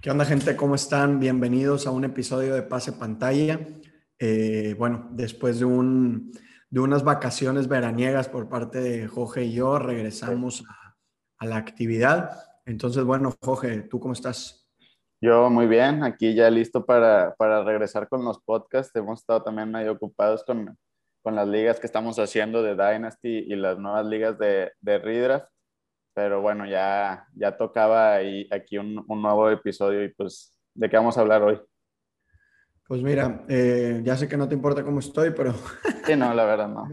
¿Qué onda gente? ¿Cómo están? Bienvenidos a un episodio de Pase Pantalla. Eh, bueno, después de, un, de unas vacaciones veraniegas por parte de Jorge y yo, regresamos a, la actividad. Entonces, bueno, Jorge, ¿tú cómo estás? Yo muy bien, aquí ya listo para, para regresar con los podcasts. Hemos estado también medio ocupados con, con las ligas que estamos haciendo de Dynasty y las nuevas ligas de, de Redraft pero bueno, ya, ya tocaba ahí, aquí un, un, nuevo episodio y pues, ¿de qué vamos a hablar hoy? Pues mira, eh, ya sé que no te importa cómo estoy, pero... Sí, no, la verdad no.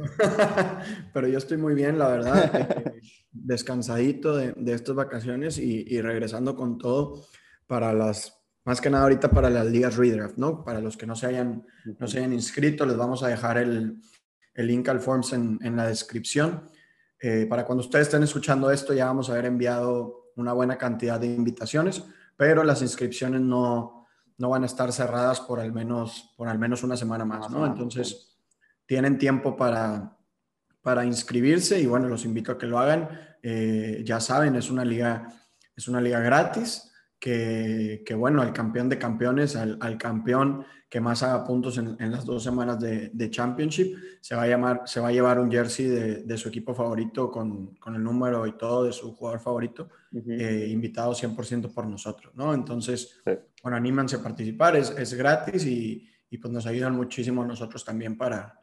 pero yo estoy muy bien, la verdad, descansadito de, de, estas vacaciones y, y, regresando con todo para las, más que nada ahorita para las ligas redraft, ¿no? Para los que no se hayan, no se hayan inscrito, les vamos a dejar el, el link al Forms en, en la descripción. Eh, para cuando ustedes estén escuchando esto, ya vamos a haber enviado una buena cantidad de invitaciones, pero las inscripciones no, no van a estar cerradas por al menos, por al menos una semana más, ¿no? Entonces, tienen tiempo para, para inscribirse y bueno, los invito a que lo hagan. Eh, ya saben, es una liga, es una liga gratis que, que bueno, al campeón de campeones, al, al campeón que más haga puntos en, en las dos semanas de, de, Championship, se va a, llamar, se va a llevar un jersey de, de su equipo favorito con, con, el número y todo de su jugador favorito, uh -huh. eh, invitado 100% por nosotros, ¿no? Entonces, sí. bueno, anímanse a participar, es, es gratis y, y, pues nos ayudan muchísimo a nosotros también para,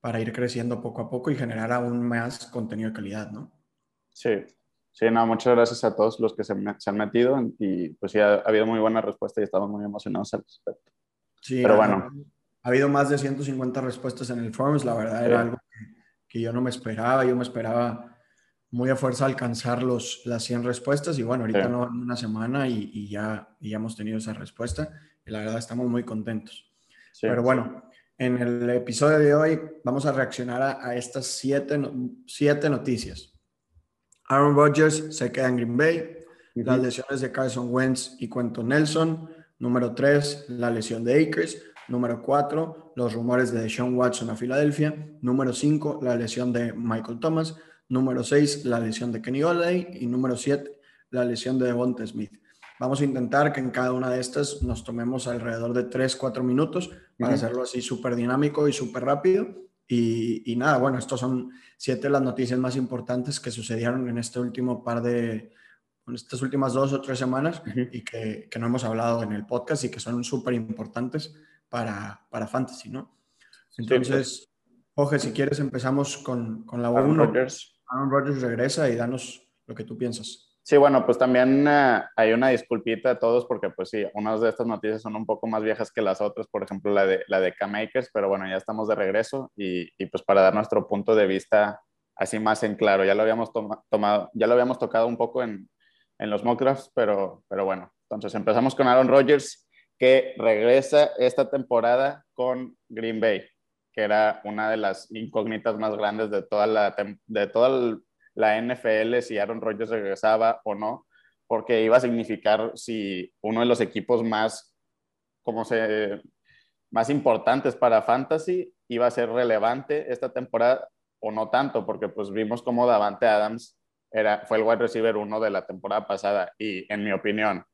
para ir creciendo poco a poco y generar aún más contenido de calidad, ¿no? Sí, Sí, no, muchas gracias a todos los que se, se han metido y pues sí, ha, ha, habido muy buena respuesta y estamos muy emocionados al respecto. Sí, pero bueno. Ha, habido más de 150 respuestas en el Forms, la verdad era algo que, que, yo no me esperaba, yo me esperaba muy a fuerza alcanzar los, las 100 respuestas y bueno, ahorita sí. no una semana y, y, ya, y, ya, hemos tenido esa respuesta y la verdad estamos muy contentos. Sí, pero bueno, en el episodio de hoy vamos a reaccionar a, a estas siete, siete noticias. Aaron Rodgers se queda en Green Bay, uh -huh. las lesiones de Carson Wentz y Cuento Nelson, Número 3, la lesión de Akers. Número 4, los rumores de Sean Watson a Filadelfia. Número 5, la lesión de Michael Thomas. Número 6, la lesión de Kenny Golladay. Y número 7, la lesión de Devonta Smith. Vamos a intentar que en cada una de estas nos tomemos alrededor de 3, 4 minutos para uh -huh. hacerlo así súper dinámico y súper rápido. Y, y, nada, bueno, estos son siete de las noticias más importantes que sucedieron en este último par de, en estas últimas dos o tres semanas uh -huh. y que, que, no hemos hablado en el podcast y que son súper importantes para, para Fantasy, ¿no? Entonces, Oje, si quieres empezamos con, con la 1. Aaron Rodgers regresa y danos lo que tú piensas. Sí, bueno, pues también uh, hay una disculpita a todos porque pues sí, unas de estas noticias son un poco más viejas que las otras, por ejemplo la de, la de K-Makers, pero bueno, ya estamos de regreso y, y, pues para dar nuestro punto de vista así más en claro, ya lo habíamos toma, tomado, ya lo habíamos tocado un poco en, en los mock drafts, pero, pero bueno, entonces empezamos con Aaron Rodgers, que regresa esta temporada con Green Bay, que era una de las incógnitas más grandes de toda la, de toda la NFL, si Aaron Rodgers regresaba o no, porque iba a significar si uno de los equipos más, como se, más importantes para Fantasy iba a ser relevante esta temporada o no tanto, porque pues vimos como Davante Adams era, fue el wide receiver uno de la temporada pasada y en mi opinión,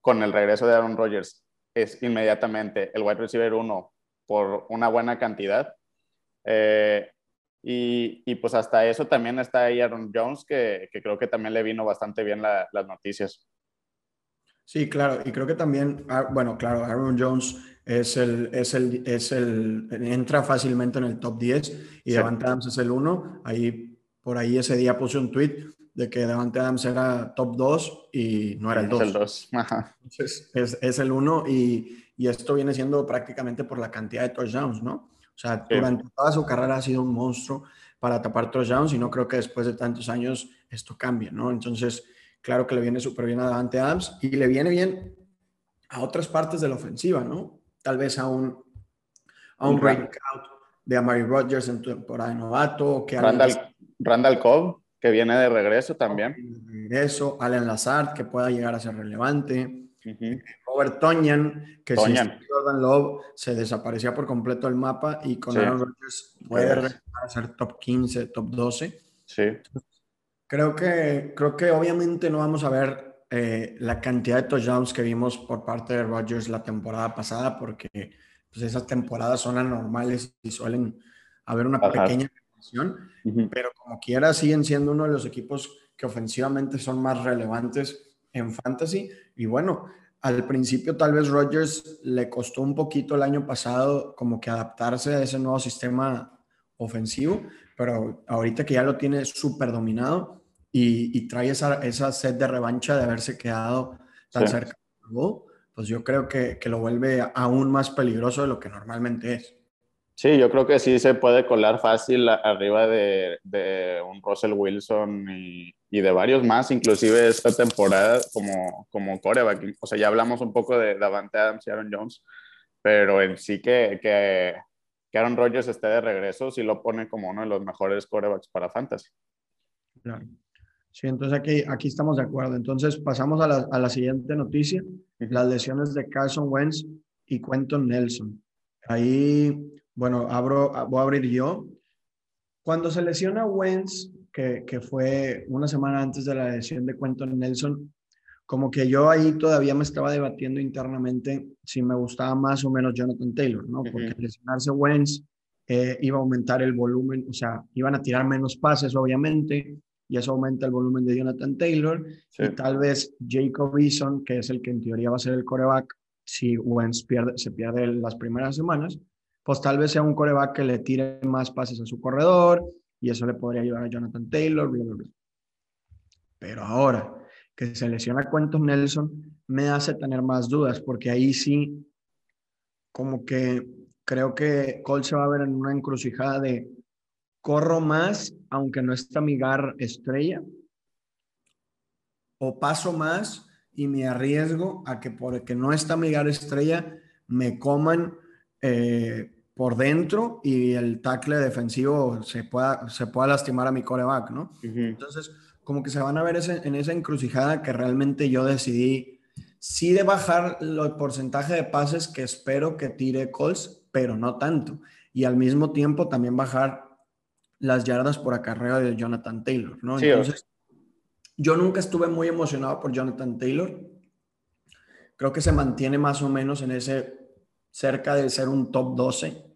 con el regreso de Aaron Rodgers, es inmediatamente el wide receiver uno por una buena cantidad. Eh, y, y, pues hasta eso también está ahí Aaron Jones, que, que creo que también le vino bastante bien la, las noticias. Sí, claro, y creo que también, ah, bueno, claro, Aaron Jones es el, es el, es el, entra fácilmente en el top 10 y sí. Adams es el 1. Ahí, por ahí ese día puse un tweet de que Davante Adams era top 2 y no era el 2. Es el 2. Entonces, es, es el 1 y, y, esto viene siendo prácticamente por la cantidad de touchdowns, ¿no? O sea, sí. durante toda su carrera ha sido un monstruo para tapar touchdowns y no creo que después de tantos años esto cambie, ¿no? Entonces, claro que le viene súper bien a Davante Adams y le viene bien a otras partes de la ofensiva, ¿no? Tal vez a un, a un breakout de Amari Rodgers en temporada de novato. Que Randall, Randall Cobb, que viene de regreso también. De regreso, Allen Lazard, que pueda llegar a ser relevante. Uh -huh. Robert Tonyan, que Tonyan. si Jordan Love se desaparecía por completo del mapa y con sí. Aaron Rodgers puede regresar a ser top 15, top 12. Sí. Creo que, creo que obviamente no vamos a ver eh, la cantidad de touchdowns que vimos por parte de Rodgers la temporada pasada, porque pues, esas temporadas son anormales y suelen haber una pequeña pero como quiera siguen siendo uno de los equipos que ofensivamente son más relevantes en fantasy. Y bueno, al principio tal vez Rodgers le costó un poquito el año pasado como que adaptarse a ese nuevo sistema ofensivo, pero ahorita que ya lo tiene súper dominado y, trae esa, esa sed de revancha de haberse quedado tan cerca pues yo creo que, que lo vuelve aún más peligroso de lo que normalmente es. Sí, yo creo que sí se puede colar fácil arriba de, de un Russell Wilson y, y, de varios más, inclusive esta temporada como, como coreback. O sea, ya hablamos un poco de Davante Adams y Aaron Jones, pero en sí que, que, que Aaron Rodgers esté de regreso sí lo pone como uno de los mejores corebacks para fantasy. Claro. Sí, entonces aquí, aquí estamos de acuerdo. Entonces pasamos a la, a la siguiente noticia, las lesiones de Carson Wentz y Quentin Nelson. Ahí bueno, abro, voy a abrir yo. Cuando se lesiona Wentz, que, que fue una semana antes de la lesión de Quentin Nelson, como que yo ahí todavía me estaba debatiendo internamente si me gustaba más o menos Jonathan Taylor, ¿no? Porque lesionarse Wentz eh, iba a aumentar el volumen, o sea, iban a tirar menos pases, obviamente, y eso aumenta el volumen de Jonathan Taylor. Y tal vez Jacob Eason, que es el que en teoría va a ser el coreback, si Wentz pierde, se pierde las primeras semanas, pues tal vez sea un coreback que le tire más pases a su corredor y eso le podría ayudar a Jonathan Taylor. Pero ahora que se lesiona Quentin Nelson, me hace tener más dudas porque ahí sí, como que creo que Cole se va a ver en una encrucijada de corro más, aunque no está mi gar estrella, o paso más y me arriesgo a que porque no está mi gar estrella, me coman eh, por dentro y el tackle defensivo se pueda, se pueda lastimar a mi coreback, ¿no? Entonces, como que se van a ver en esa encrucijada que realmente yo decidí sí de bajar el porcentaje de pases que espero que tire Colts, pero no tanto. Y al mismo tiempo también bajar las yardas por acarreo de Jonathan Taylor, ¿no? Entonces, yo nunca estuve muy emocionado por Jonathan Taylor. Creo que se mantiene más o menos en ese cerca de ser un top 12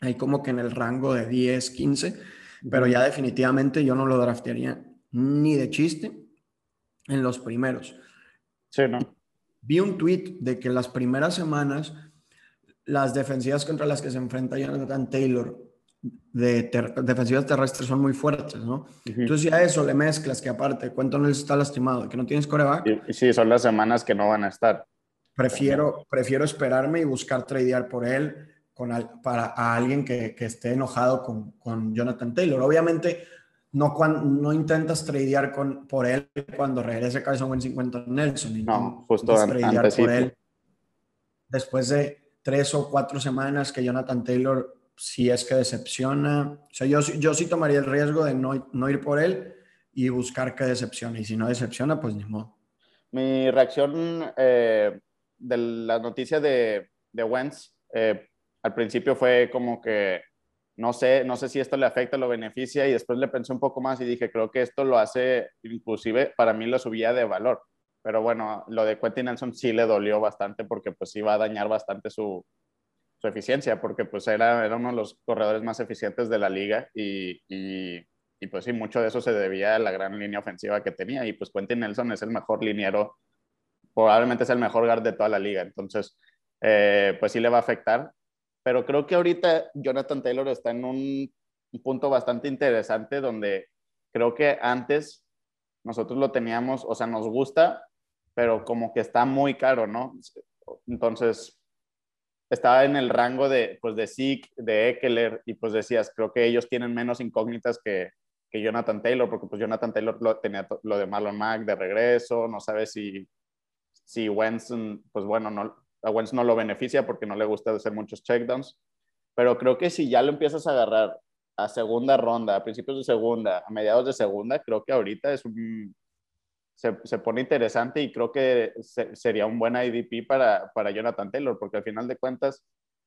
ahí como que en el rango de 10, 15, pero ya definitivamente yo no lo draftearía ni de chiste en los primeros. Sí, ¿no? Vi un tweet de que las primeras semanas las defensivas contra las que se enfrenta Jonathan Taylor de defensivas terrestres son muy fuertes, ¿no? Entonces ya eso le mezclas que aparte, cuánto no está lastimado, que no tienes coreback. Y, sí, son las semanas que no van a estar. Prefiero, prefiero esperarme y buscar tradear por él con para a alguien que, que esté enojado con, con, Jonathan Taylor. Obviamente, no, no intentas tradear con, por él cuando regrese Carson Wentz 50 Nelson. No, justo tradear por él después de tres o cuatro semanas que Jonathan Taylor, si es que decepciona, o sea, yo, yo sí tomaría el riesgo de no, no ir por él y buscar que decepcione. Y si no decepciona, pues ni modo. Mi reacción eh, de la noticia de, de Wentz, eh, al principio fue como que no sé, no sé si esto le afecta o lo beneficia y después le pensé un poco más y dije, creo que esto lo hace, inclusive para mí lo subía de valor. Pero bueno, lo de Quentin Nelson sí le dolió bastante porque pues iba a dañar bastante su, su eficiencia, porque pues era, era uno de los corredores más eficientes de la liga y, y, pues sí, mucho de eso se debía a la gran línea ofensiva que tenía. Y pues Quentin Nelson es el mejor liniero, probablemente es el mejor guard de toda la liga, entonces eh, pues sí le va a afectar pero creo que ahorita Jonathan Taylor está en un, punto bastante interesante donde creo que antes nosotros lo teníamos, o sea, nos gusta, pero como que está muy caro, ¿no? Entonces, estaba en el rango de, pues, de Zeke, de Eckler, y pues decías, creo que ellos tienen menos incógnitas que, que Jonathan Taylor, porque pues Jonathan Taylor lo, tenía lo de Marlon Mack de regreso, no sabe si, si Wentz, pues bueno, no, a Wentz no lo beneficia porque no le gusta hacer muchos checkdowns, pero creo que si ya lo empiezas a agarrar a segunda ronda, a principios de segunda, a mediados de segunda, creo que ahorita es un, se, se pone interesante y creo que sería un buen IDP para, para Jonathan Taylor, porque al final de cuentas,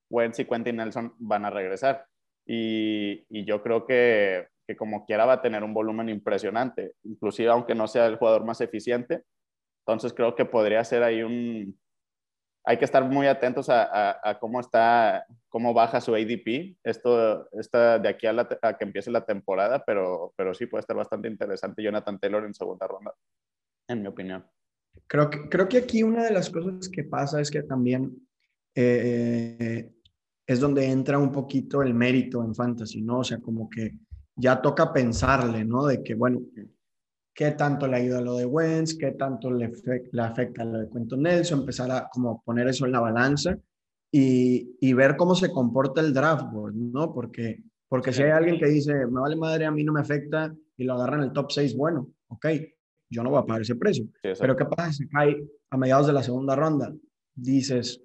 Wentz y Quentin Nelson van a regresar. Y, y, yo creo que, que, como quiera va a tener un volumen impresionante, inclusive aunque no sea el jugador más eficiente, Entonces creo que podría ser ahí un... Hay que estar muy atentos a, cómo está, cómo baja su ADP. Esto está de aquí a, que empiece la temporada, pero, pero sí puede estar bastante interesante Jonathan Taylor en segunda ronda, en mi opinión. Creo que, creo que aquí una de las cosas que pasa es que también eh, es donde entra un poquito el mérito en fantasy, ¿no? O sea, como que ya toca pensarle, ¿no? De que, bueno, qué tanto le ayuda lo de Wentz, qué tanto le, le afecta lo de Cuento Nelson, empezar a como poner eso en la balanza y, y, ver cómo se comporta el draft board, ¿no? Porque, porque si hay alguien que dice, me vale madre, a mí no me afecta y lo agarra en el top 6, bueno, ok, yo no voy a pagar ese precio. Pero ¿qué pasa si cae a mediados de la segunda ronda? Dices,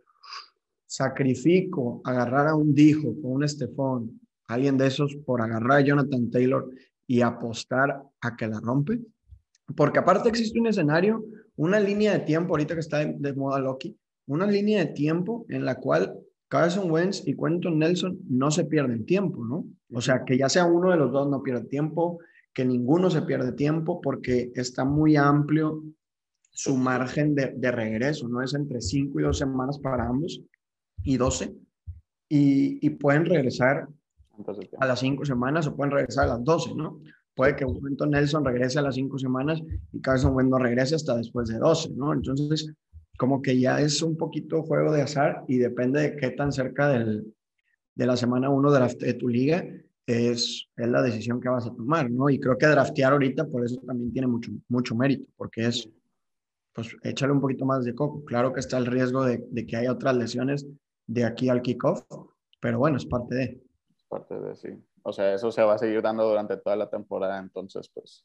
sacrifico agarrar a un Dijo o un Estefón, alguien de esos, por agarrar a Jonathan Taylor y apostar a que la rompe. Porque aparte existe un escenario, una línea de tiempo, ahorita que está de, moda Loki, una línea de tiempo en la cual Carson Wentz y Quentin Nelson no se pierden tiempo, ¿no? O sea, que ya sea uno de los dos no pierde tiempo, que ninguno se pierde tiempo porque está muy amplio su margen de, de regreso, ¿no? Es entre 5 y 2 semanas para ambos y 12 y, y pueden regresar a las 5 semanas o pueden regresar a las 12, ¿no? Puede que momento Nelson regrese a las cinco semanas y Carson Wentz no regrese hasta después de 12, ¿no? Entonces, como que ya es un poquito juego de azar y depende de qué tan cerca del, de la semana 1 de, de, tu liga es, es la decisión que vas a tomar, ¿no? Y creo que draftear ahorita por eso también tiene mucho, mucho mérito, porque es, pues, échale un poquito más de coco. Claro que está el riesgo de, de que haya otras lesiones de aquí al kickoff, pero bueno, es parte de. Es parte de, sí. O sea, eso se va a seguir dando durante toda la temporada, entonces, pues.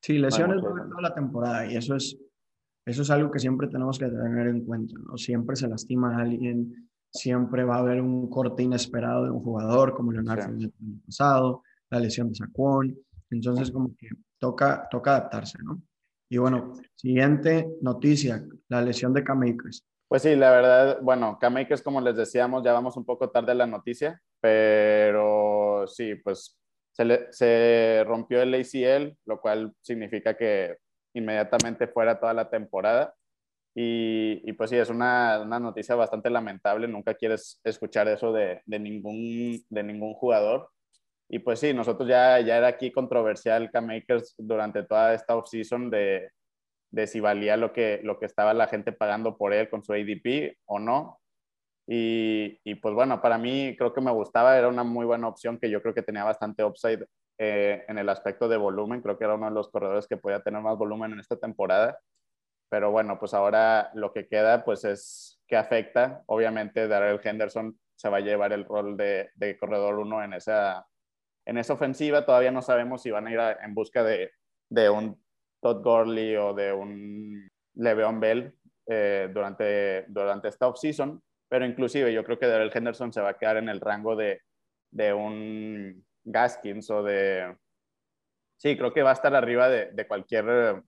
Sí, lesiones durante toda la temporada y eso es, eso es algo que siempre tenemos que tener en cuenta, ¿no? Siempre se lastima a alguien, siempre va a haber un corte inesperado de un jugador, como Leonardo sí. el año pasado, la lesión de Saquon, entonces como que toca, toca adaptarse, ¿no? Y bueno, siguiente noticia, la lesión de Cam Akers. Pues sí, la verdad, bueno, Cam Akers, como les decíamos, ya vamos un poco tarde a la noticia, pero sí, pues se, rompió el ACL, lo cual significa que inmediatamente fuera toda la temporada. Y, pues sí, es una, noticia bastante lamentable. Nunca quieres escuchar eso de, ningún, de ningún jugador. Y pues sí, nosotros ya, ya era aquí controversial Cam Akers durante toda esta offseason de, de si valía lo que, lo que estaba la gente pagando por él con su ADP o no. Y, y, pues bueno, para mí creo que me gustaba, era una muy buena opción que yo creo que tenía bastante upside eh, en el aspecto de volumen, creo que era uno de los corredores que podía tener más volumen en esta temporada. Pero bueno, pues ahora lo que queda pues es que afecta. Obviamente Darrell Henderson se va a llevar el rol de, de corredor uno en esa, en esa ofensiva. Todavía no sabemos si van a ir a, en busca de, de un Todd Gurley o de un Le'Veon Bell eh, durante, durante esta offseason, pero inclusive yo creo que Darrell Henderson se va a quedar en el rango de, de un Gaskins o de... Sí, creo que va a estar arriba de, de cualquier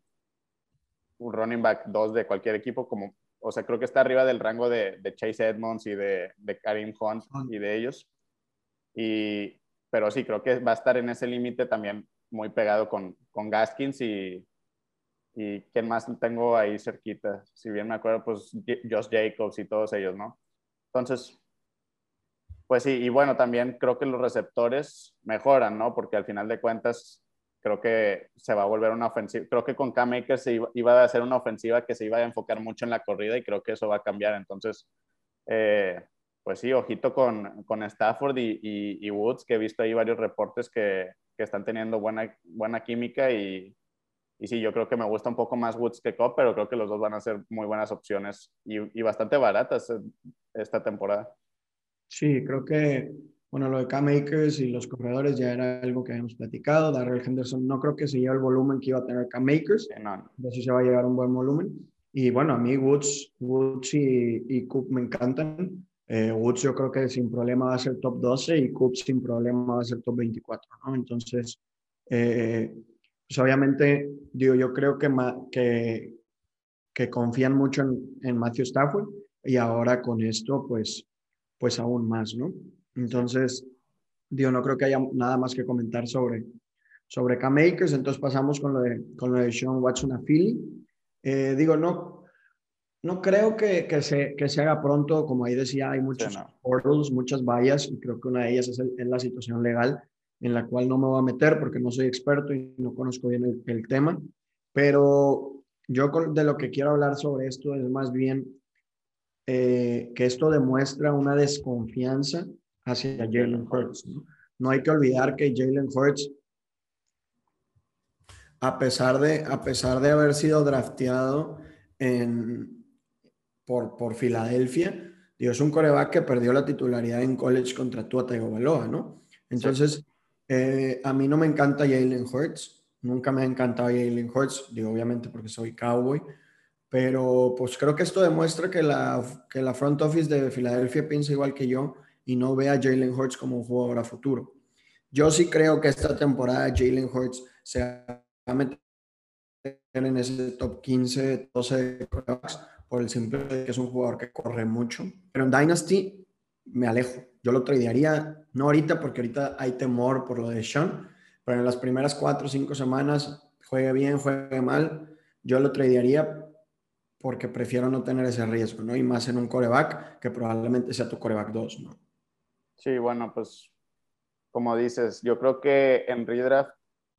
uh, running back 2 de cualquier equipo, como, o sea, creo que está arriba del rango de, de Chase Edmonds y de, de Karim Hunt y de ellos. Y, pero sí, creo que va a estar en ese límite también muy pegado con, con Gaskins y, y quién más tengo ahí cerquita. Si bien me acuerdo, pues Josh Jacobs y todos ellos, ¿no? Entonces, pues sí, y bueno, también creo que los receptores mejoran, ¿no? Porque al final de cuentas, creo que se va a volver una ofensiva. Creo que con Cam Akers se iba, a ser una ofensiva que se iba a enfocar mucho en la corrida y creo que eso va a cambiar. Entonces, eh, pues sí, ojito con, con Stafford y, y, y, Woods, que he visto ahí varios reportes que, que están teniendo buena, buena química y, y sí, yo creo que me gusta un poco más Woods que Cobb, pero creo que los dos van a ser muy buenas opciones y, y bastante baratas esta temporada. Sí, creo que, bueno, lo de Cam Akers y los corredores ya era algo que habíamos platicado. Darrell Henderson no creo que se lleve el volumen que iba a tener Cam Akers. Sí, no. Entonces se va a llevar un buen volumen. Y bueno, a mí Woods, Woods y, y Cook me encantan. Eh, Woods yo creo que sin problema va a ser top 12 y Cook sin problema va a ser top 24, ¿no? Entonces, eh, pues obviamente, digo, yo creo que, que, que confían mucho en, en, Matthew Stafford y ahora con esto, pues, pues aún más, ¿no? Entonces, digo, no creo que haya nada más que comentar sobre, sobre Cam Akers, entonces pasamos con lo de, con lo de Sean Watson a Philly. Eh, digo, no, no creo que, que, se, que se haga pronto, como ahí decía, hay muchos portals, muchas vallas, y creo que una de ellas es, la situación legal, en la cual no me voy a meter porque no soy experto y no conozco bien el, tema, pero yo de lo que quiero hablar sobre esto es más bien eh, que esto demuestra una desconfianza hacia Jalen Hurts. ¿no? no hay que olvidar que Jalen Hurts, a pesar de, a pesar de haber sido drafteado en, por, por Filadelfia, es un coreback que perdió la titularidad en college contra Tua Tagovailoa, ¿no? Entonces, eh, a mí no me encanta Jalen Hurts, nunca me ha encantado Jalen Hurts, digo obviamente porque soy cowboy, pero pues creo que esto demuestra que la, que la front office de Filadelfia piensa igual que yo y no ve a Jalen Hurts como un jugador a futuro. Yo sí creo que esta temporada Jalen Hurts se va a meter en ese top 15, 12 de por el simple de que es un jugador que corre mucho. Pero en Dynasty me alejo. Yo lo tradearía, no ahorita, porque ahorita hay temor por lo de Sean, pero en las primeras cuatro o cinco semanas, juegue bien, juegue mal, yo lo tradearía porque prefiero no tener ese riesgo, ¿no? Y más en un coreback que probablemente sea tu coreback 2, ¿no? Sí, bueno, pues como dices, yo creo que en redraft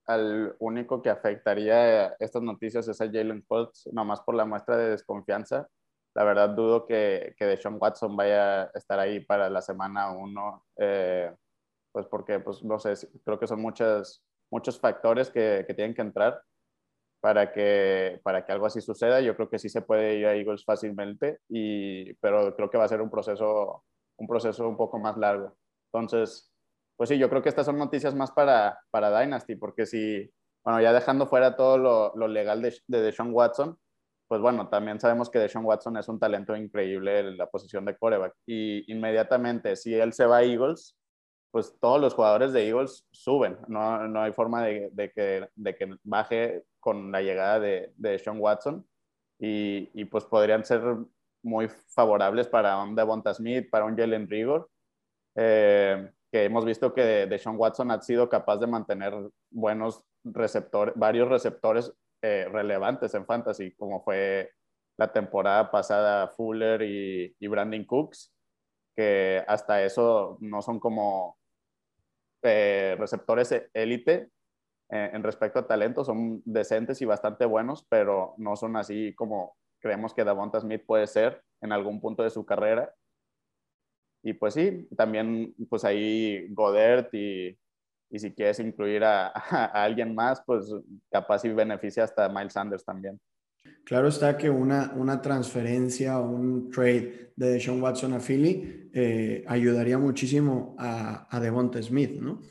al único que afectaría estas noticias es a Jalen Hurts, nomás por la muestra de desconfianza. La verdad dudo que, que Deshaun Watson vaya a estar ahí para la semana 1, eh, pues porque, pues no sé, creo que son muchas, muchos factores que, que, tienen que entrar para que, para que algo así suceda. Yo creo que sí se puede ir a Eagles fácilmente, y, pero creo que va a ser un proceso, un proceso un poco más largo. Entonces, pues sí, yo creo que estas son noticias más para, para Dynasty, porque si, bueno, ya dejando fuera todo lo, lo legal de, de Deshaun Watson, pues bueno, también sabemos que Deshaun Watson es un talento increíble en la posición de coreback. Y inmediatamente, si él se va a Eagles, pues todos los jugadores de Eagles suben. No, no hay forma de, que, de, que, baje con la llegada de, de Watson. Y, y, pues podrían ser muy favorables para un Devonta Smith, para un Jalen Rigor. Eh, que hemos visto que Deshaun Watson ha sido capaz de mantener buenos receptores, varios receptores eh, relevantes en fantasy, como fue la temporada pasada Fuller y, Brandon Cooks, que hasta eso no son como eh, receptores élite eh, en respecto a talento, son decentes y bastante buenos, pero no son así como creemos que Davonta Smith puede ser en algún punto de su carrera. Y pues sí, también pues ahí Godert y, y si quieres incluir a, a, alguien más, pues capaz y beneficia hasta Miles Sanders también. Claro está que una, una transferencia o un trade de Sean Watson a Philly eh, ayudaría muchísimo a, a Devonta Smith, ¿no?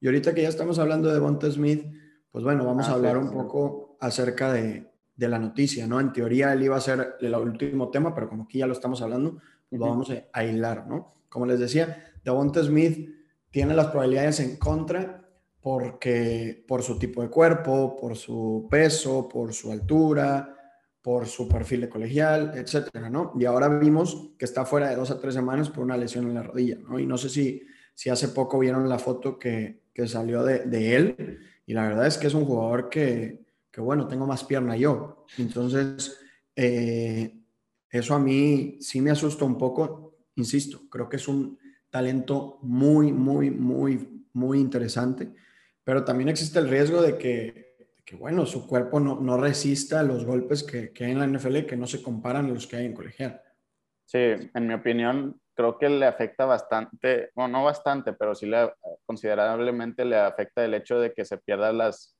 Y ahorita que ya estamos hablando de Devonta Smith, pues bueno, vamos a ah, hablar un poco acerca de, de, la noticia, ¿no? En teoría él iba a ser el último tema, pero como aquí ya lo estamos hablando, pues vamos a hilar, ¿no? Como les decía, Devonta Smith tiene las probabilidades en contra porque por su tipo de cuerpo, por su peso, por su altura, por su perfil de colegial, etcétera, ¿no? Y ahora vimos que está fuera de dos a tres semanas por una lesión en la rodilla, ¿no? Y no sé si, si hace poco vieron la foto que, que salió de, él, y la verdad es que es un jugador que, que bueno, tengo más pierna yo. Entonces, eh, eso a mí sí me asusta un poco insisto, creo que es un talento muy, muy, muy, muy interesante, pero también existe el riesgo de que, que bueno, su cuerpo no, no resista los golpes que, que, hay en la NFL que no se comparan a los que hay en colegial. Sí, en mi opinión, creo que le afecta bastante, bueno, no bastante, pero sí le, considerablemente le afecta el hecho de que se pierdan las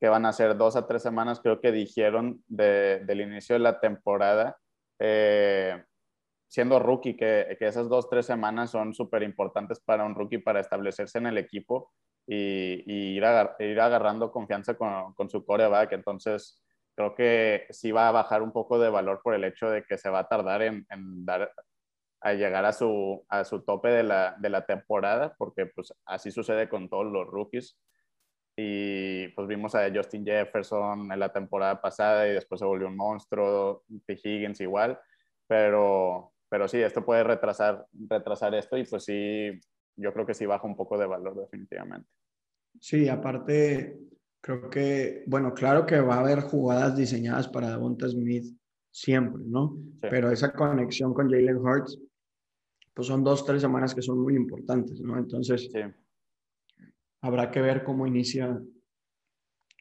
que van a ser dos a tres semanas, creo que dijeron de, del inicio de la temporada. Eh, siendo rookie, que, que esas dos, tres semanas son súper importantes para un rookie para establecerse en el equipo y, y ir, ir, agarrando confianza con, con, su coreback. Entonces, creo que sí va a bajar un poco de valor por el hecho de que se va a tardar en, en dar a llegar a su, a su tope de la, de la temporada, porque pues así sucede con todos los rookies. Y pues vimos a Justin Jefferson en la temporada pasada y después se volvió un monstruo, T. Higgins igual, pero, pero sí, esto puede retrasar, retrasar esto y pues sí, yo creo que sí baja un poco de valor definitivamente. Sí, aparte, Creo que, bueno, claro que va a haber jugadas diseñadas para Devonta Smith siempre, ¿no? Pero esa conexión con Jalen Hurts, pues son dos, tres semanas que son muy importantes, ¿no? Entonces, habrá que ver cómo inicia,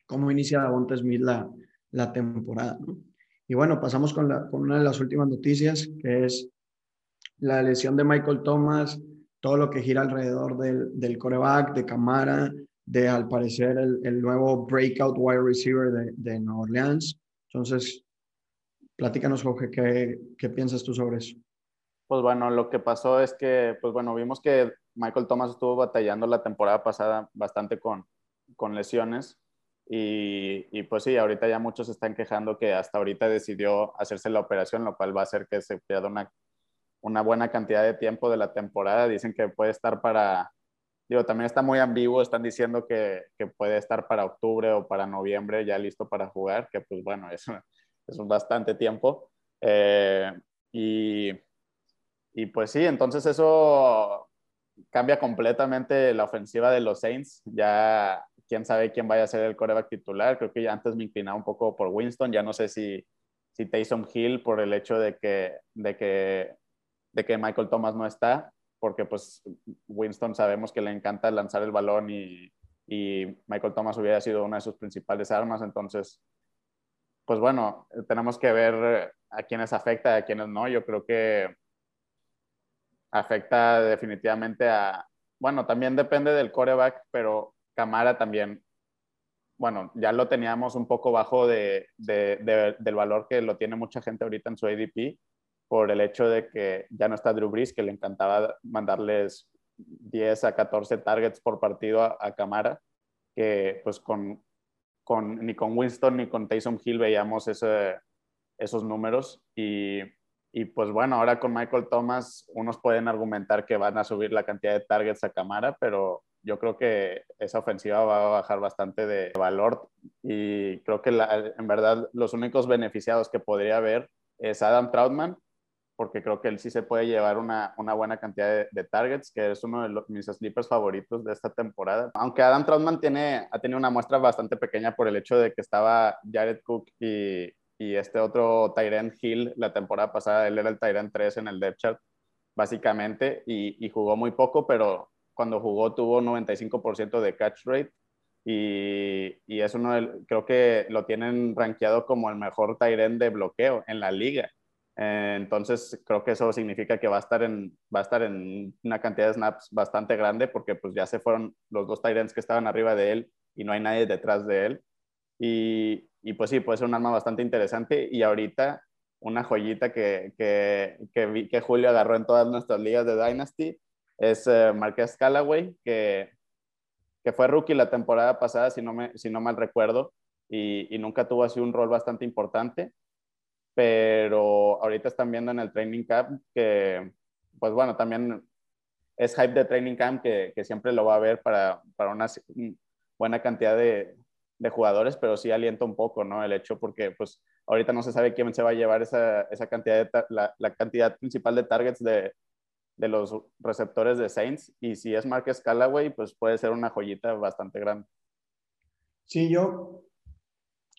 cómo inicia Devonta Smith la, la temporada, ¿no? Y bueno, pasamos con, la, con una de las últimas noticias, que es la lesión de Michael Thomas, todo lo que gira alrededor del, del coreback, de Camara, de al parecer el, el nuevo breakout wide receiver de, de Nueva Orleans. Entonces, platícanos, Jorge, ¿qué, ¿qué piensas tú sobre eso? Pues bueno, lo que pasó es que, pues bueno, vimos que Michael Thomas estuvo batallando la temporada pasada bastante con, con lesiones y, y, pues sí, ahorita ya muchos están quejando que hasta ahorita decidió hacerse la operación, lo cual va a hacer que se pierda una, una buena cantidad de tiempo de la temporada. Dicen que puede estar para digo, también está muy ambiguo, están diciendo que, que, puede estar para octubre o para noviembre ya listo para jugar, que pues bueno, es, es bastante tiempo. Eh, y, y pues sí, entonces eso cambia completamente la ofensiva de los Saints. Ya quién sabe quién vaya a ser el coreback titular. Creo que ya antes me inclinaba un poco por Winston. Ya no sé si, si Taysom Hill por el hecho de que, de que, de que Michael Thomas no está porque pues Winston sabemos que le encanta lanzar el balón y, y, Michael Thomas hubiera sido una de sus principales armas, entonces, pues bueno, tenemos que ver a quiénes afecta a quiénes no. Yo creo que afecta definitivamente a, bueno, también depende del coreback, pero Camara también, bueno, ya lo teníamos un poco bajo de, de, del valor que lo tiene mucha gente ahorita en su ADP por el hecho de que ya no está Drew Brees, que le encantaba mandarles 10 a 14 targets por partido a, Camara, que pues con, con, ni con Winston ni con Taysom Hill veíamos ese, esos números. Y, y, pues bueno, ahora con Michael Thomas unos pueden argumentar que van a subir la cantidad de targets a Camara, pero yo creo que esa ofensiva va a bajar bastante de valor. Y creo que en verdad los únicos beneficiados que podría haber es Adam Troutman, porque creo que él sí se puede llevar una, una buena cantidad de, targets, que es uno de los, mis sleepers favoritos de esta temporada. Aunque Adam Troutman tiene, ha tenido una muestra bastante pequeña por el hecho de que estaba Jared Cook y, y este otro Tyrant Hill la temporada pasada, él era el Tyrant 3 en el depth chart, básicamente, y, y jugó muy poco, pero cuando jugó tuvo 95% de catch rate y, y, es uno del, creo que lo tienen rankeado como el mejor Tyrant de bloqueo en la liga. Eh, entonces, creo que eso significa que va a, estar en, va a estar en una cantidad de snaps bastante grande porque pues ya se fueron los dos Tyrants que estaban arriba de él y no hay nadie detrás de él. Y, y pues sí, puede ser un arma bastante interesante y ahorita una joyita que, que, que, que Julio agarró en todas nuestras ligas de Dynasty es uh, Marquez Callaway, que, que fue rookie la temporada pasada, si no, me, si no mal recuerdo, y, y nunca tuvo así un rol bastante importante pero ahorita están viendo en el training camp que, pues bueno, también es hype de training camp que, que siempre lo va a haber para, para una buena cantidad de, de, jugadores, pero sí alienta un poco, ¿no? El hecho porque, pues, ahorita no se sabe quién se va a llevar esa, esa cantidad, de la, la, cantidad principal de targets de, de los receptores de Saints, y si es Marcus Callaway, pues puede ser una joyita bastante grande. Sí, yo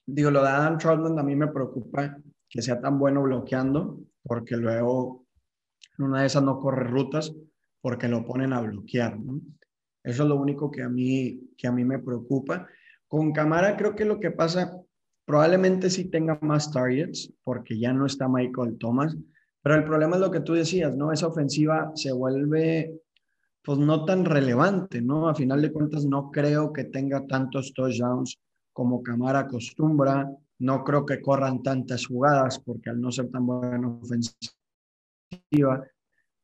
digo, lo de Adam Troutman a mí me preocupa que sea tan bueno bloqueando, porque luego en una de esas no corre rutas porque lo ponen a bloquear. Eso es lo único que a mí, que a mí me preocupa. Con Camara creo que lo que pasa, probablemente sí tenga más targets porque ya no está Michael Thomas, pero el problema es lo que tú decías, ¿no? Esa ofensiva se vuelve pues no tan relevante, ¿no? A final de cuentas no creo que tenga tantos touchdowns como Camara acostumbra. No creo que corran tantas jugadas porque al no ser tan buena ofensiva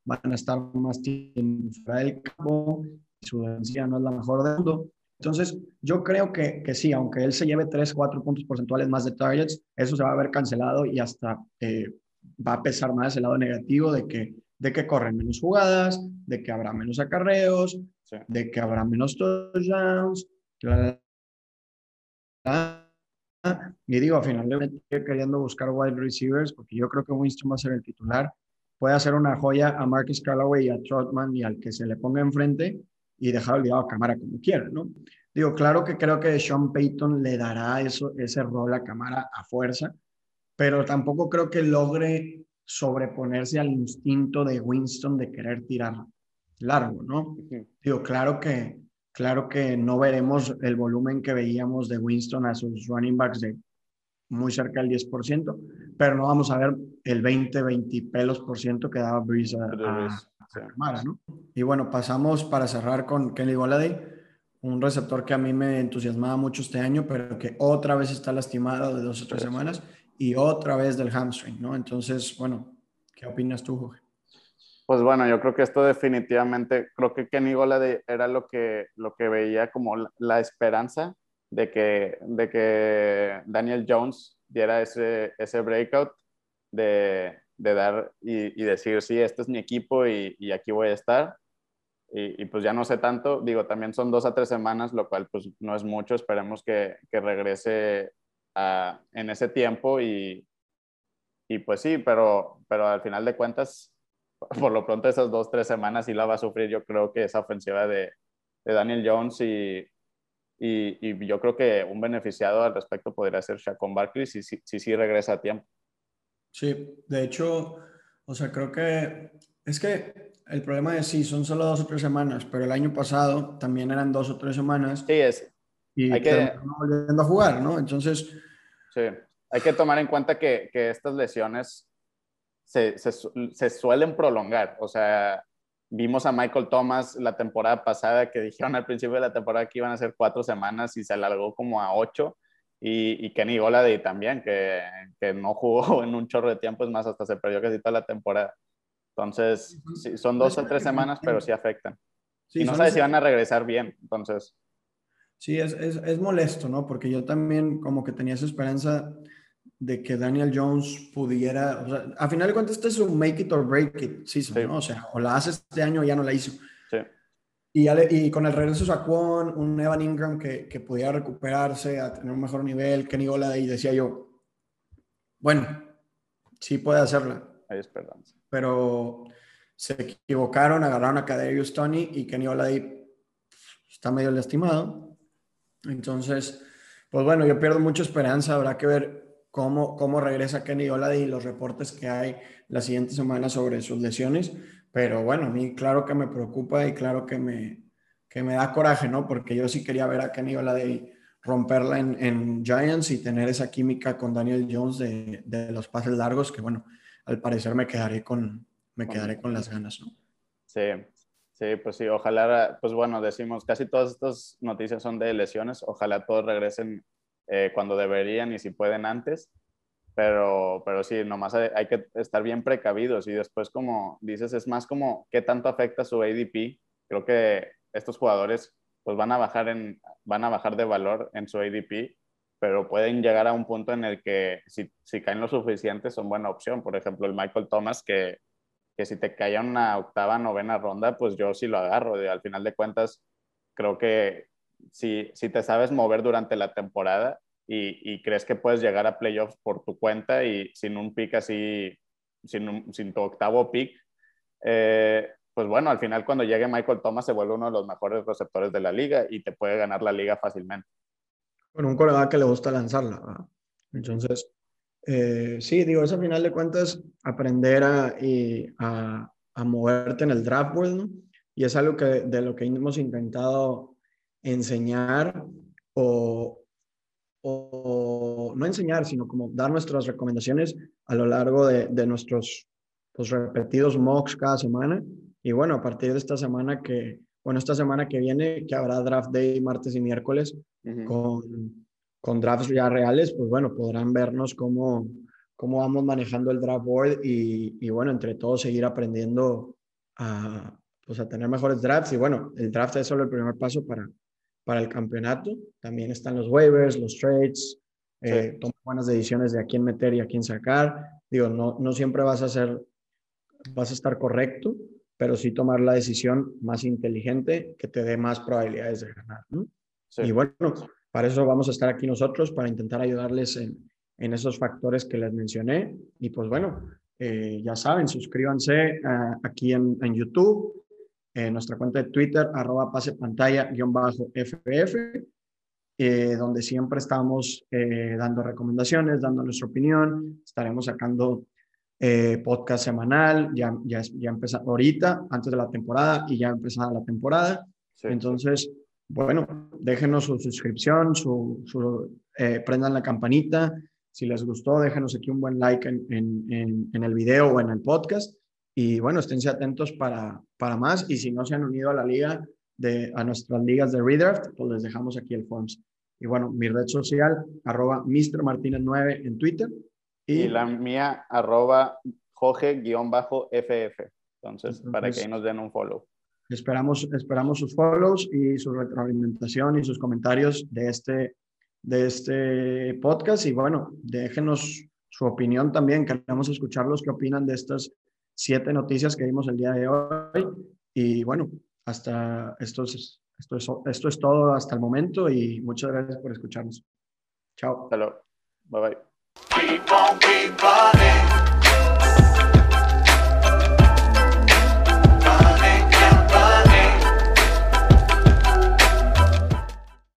van a estar más tiempo fuera del campo su defensiva no es la mejor del mundo. Entonces, yo creo que, que sí, aunque él se lleve 3, 4 puntos porcentuales más de targets, eso se va a ver cancelado y hasta eh, va a pesar más el lado negativo de que, de que corren menos jugadas, de que habrá menos acarreos, de que habrá menos touchdowns. Y digo, finalmente queriendo buscar wide receivers, porque yo creo que Winston va a ser el titular. Puede hacer una joya a Marcus Callaway y a Trotman y al que se le ponga enfrente y dejar olvidado a cámara como quiera, ¿no? Digo, claro que creo que Sean Payton le dará eso, ese rol a Camara a fuerza, pero tampoco creo que logre sobreponerse al instinto de Winston de querer tirar largo, ¿no? Digo, claro que, claro que no veremos el volumen que veíamos de Winston a sus running backs de muy cerca del 10%, pero no vamos a ver el 20, 20 pelos por ciento que daba Breeze a, Camara, ¿no? Y bueno, pasamos para cerrar con Kenny Goladay, un receptor que a mí me entusiasmaba mucho este año, pero que otra vez está lastimado de dos o tres semanas y otra vez del hamstring, ¿no? Entonces, bueno, ¿qué opinas tú, Jorge? Pues bueno, yo creo que esto definitivamente, creo que Kenny Goladay era lo que, lo que veía como la esperanza de que, de que Daniel Jones diera ese, ese breakout de, de dar y, y, decir, sí, este es mi equipo y, y aquí voy a estar. Y, y, pues ya no sé tanto, digo, también son dos a tres semanas, lo cual pues no es mucho, esperemos que, que regrese a, en ese tiempo y, y pues sí, pero, pero al final de cuentas, por lo pronto esas dos, tres semanas sí la va a sufrir yo creo que esa ofensiva de, de Daniel Jones y, y, y, yo creo que un beneficiado al respecto podría ser Shaquon Barkley si sí si, si, regresa a tiempo. Sí, de hecho, o sea, creo que es que el problema es sí, son solo dos o tres semanas, pero el año pasado también eran dos o tres semanas. Sí, es. Y hay que volviendo a jugar, ¿no? Entonces. Sí, hay que tomar en cuenta que, que estas lesiones se, se, se, suelen prolongar. O sea, vimos a Michael Thomas la temporada pasada que dijeron al principio de la temporada que iban a ser cuatro semanas y se alargó como a ocho. Y, y Kenny Goladay también, que, que, no jugó en un chorro de tiempo, es más, hasta se perdió casi toda la temporada. Entonces, sí, son dos o tres semanas, pero sí afectan. Sí, y no sabes si van a regresar bien, entonces. Sí, es, es, es molesto, ¿no? Porque yo también como que tenía esa esperanza de que Daniel Jones pudiera, o sea, a final de cuentas este es un make it or break it season, sí. ¿no? O sea, o la hace este año o ya no la hizo. Sí. Y, le, y con el regreso de Saquon, un Evan Ingram que, que pudiera recuperarse, a tener un mejor nivel, Kenny y decía yo, bueno, sí puede hacerla. Hay esperanza. Pero se equivocaron, agarraron a Kaderius Tony y Kenny Oladay está medio lastimado. Entonces, pues bueno, yo pierdo mucha esperanza, habrá que ver cómo, cómo regresa Kenny Oladi y los reportes que hay la siguiente semana sobre sus lesiones. Pero bueno, a mí claro que me preocupa y claro que me, que me da coraje, ¿no? Porque yo sí quería ver a Kenny Oladi romperla en, en, Giants y tener esa química con Daniel Jones de, de, los pases largos, que bueno, al parecer me quedaré con, me quedaré con las ganas, ¿no? Sí, sí, pues sí, ojalá, pues bueno, decimos, casi todas estas noticias son de lesiones, ojalá todos regresen eh, cuando deberían y si pueden antes. Pero, pero sí, nomás hay, hay, que estar bien precavidos y después, como dices, es más como qué tanto afecta su ADP. Creo que estos jugadores pues van a bajar, en, van a bajar de valor en su ADP, pero pueden llegar a un punto en el que si, si caen lo suficiente son buena opción. Por ejemplo, el Michael Thomas, que, que si te cae una octava, novena ronda, pues yo sí lo agarro. Al final de cuentas, creo que si, si te sabes mover durante la temporada y, y, crees que puedes llegar a playoffs por tu cuenta y sin un pick así, sin, un, sin tu octavo pick, eh, pues bueno, al final cuando llegue Michael Thomas se vuelve uno de los mejores receptores de la liga y te puede ganar la liga fácilmente. Bueno, un coreback que le gusta lanzarla. ¿verdad? Entonces, eh, sí, digo, es al final de cuentas aprender a, y a moverte en el draft world, ¿no? Y es algo que de lo que hemos intentado enseñar o, o no enseñar, sino como dar nuestras recomendaciones a lo largo de, de nuestros pues, repetidos mocks cada semana. Y bueno, a partir de esta semana que, bueno, esta semana que viene, que habrá draft day martes y miércoles uh -huh. con, con drafts ya reales, pues bueno, podrán vernos cómo, cómo vamos manejando el draft board y, y bueno, entre todos seguir aprendiendo a, pues a tener mejores drafts. Y bueno, el draft es solo el primer paso para, para el campeonato. También están los waivers, los trades, eh, sí. tomar buenas decisiones de a quién meter y a quién sacar. Digo, no, no siempre vas a ser, vas a estar correcto, pero sí tomar la decisión más inteligente que te dé más probabilidades de ganar. ¿no? Sí. Y bueno, para eso vamos a estar aquí nosotros, para intentar ayudarles en, en esos factores que les mencioné. Y pues bueno, eh, ya saben, suscríbanse uh, aquí en, en YouTube, eh, nuestra cuenta de Twitter, arroba pase pantalla guion bajo FF, eh, donde siempre estamos eh, dando recomendaciones, dando nuestra opinión. Estaremos sacando podcast semanal, ya, ya, ya empezó ahorita, antes de la temporada y ya empezada la temporada. Entonces, bueno, déjenos su suscripción, su, su prendan la campanita. Si les gustó, déjenos aquí un buen like en, en, en el video o en el podcast. Y bueno, esténse atentos para, para más. Y si no se han unido a la liga, de, a nuestras ligas de Redraft, pues les dejamos aquí el forms. Y bueno, mi red social, arroba Mr. Martínez 9 en Twitter. Y, la mía, arroba Jorge-FF. Entonces, para que ahí nos den un follow. Esperamos, esperamos sus follows y su retroalimentación y sus comentarios de este, de este podcast. Y bueno, déjenos su opinión también. Queremos escuchar los que opinan de estas siete noticias que vimos el día de hoy. Y bueno, hasta esto es, esto es, esto es todo hasta el momento y muchas gracias por escucharnos. Chao. Hasta Bye bye.